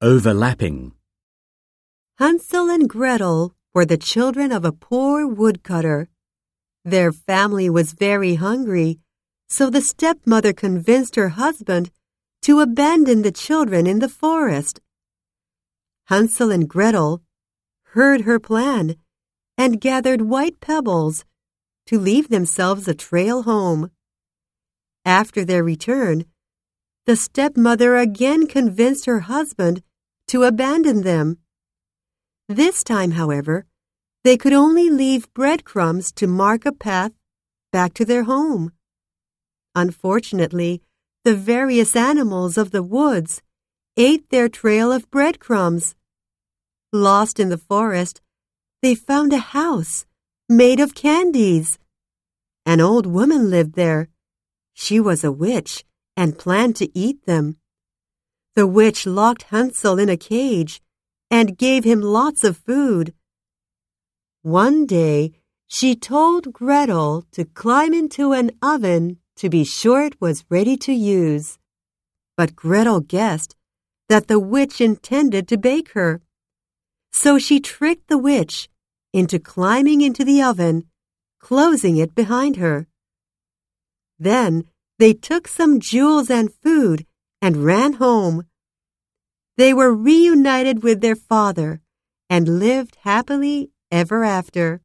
Overlapping. Hansel and Gretel were the children of a poor woodcutter. Their family was very hungry, so the stepmother convinced her husband to abandon the children in the forest. Hansel and Gretel heard her plan and gathered white pebbles to leave themselves a trail home. After their return, the stepmother again convinced her husband to abandon them. This time, however, they could only leave breadcrumbs to mark a path back to their home. Unfortunately, the various animals of the woods ate their trail of breadcrumbs. Lost in the forest, they found a house made of candies. An old woman lived there. She was a witch and planned to eat them. The witch locked Hansel in a cage and gave him lots of food. One day, she told Gretel to climb into an oven to be sure it was ready to use. But Gretel guessed that the witch intended to bake her. So she tricked the witch into climbing into the oven, closing it behind her. Then they took some jewels and food and ran home. They were reunited with their father and lived happily ever after.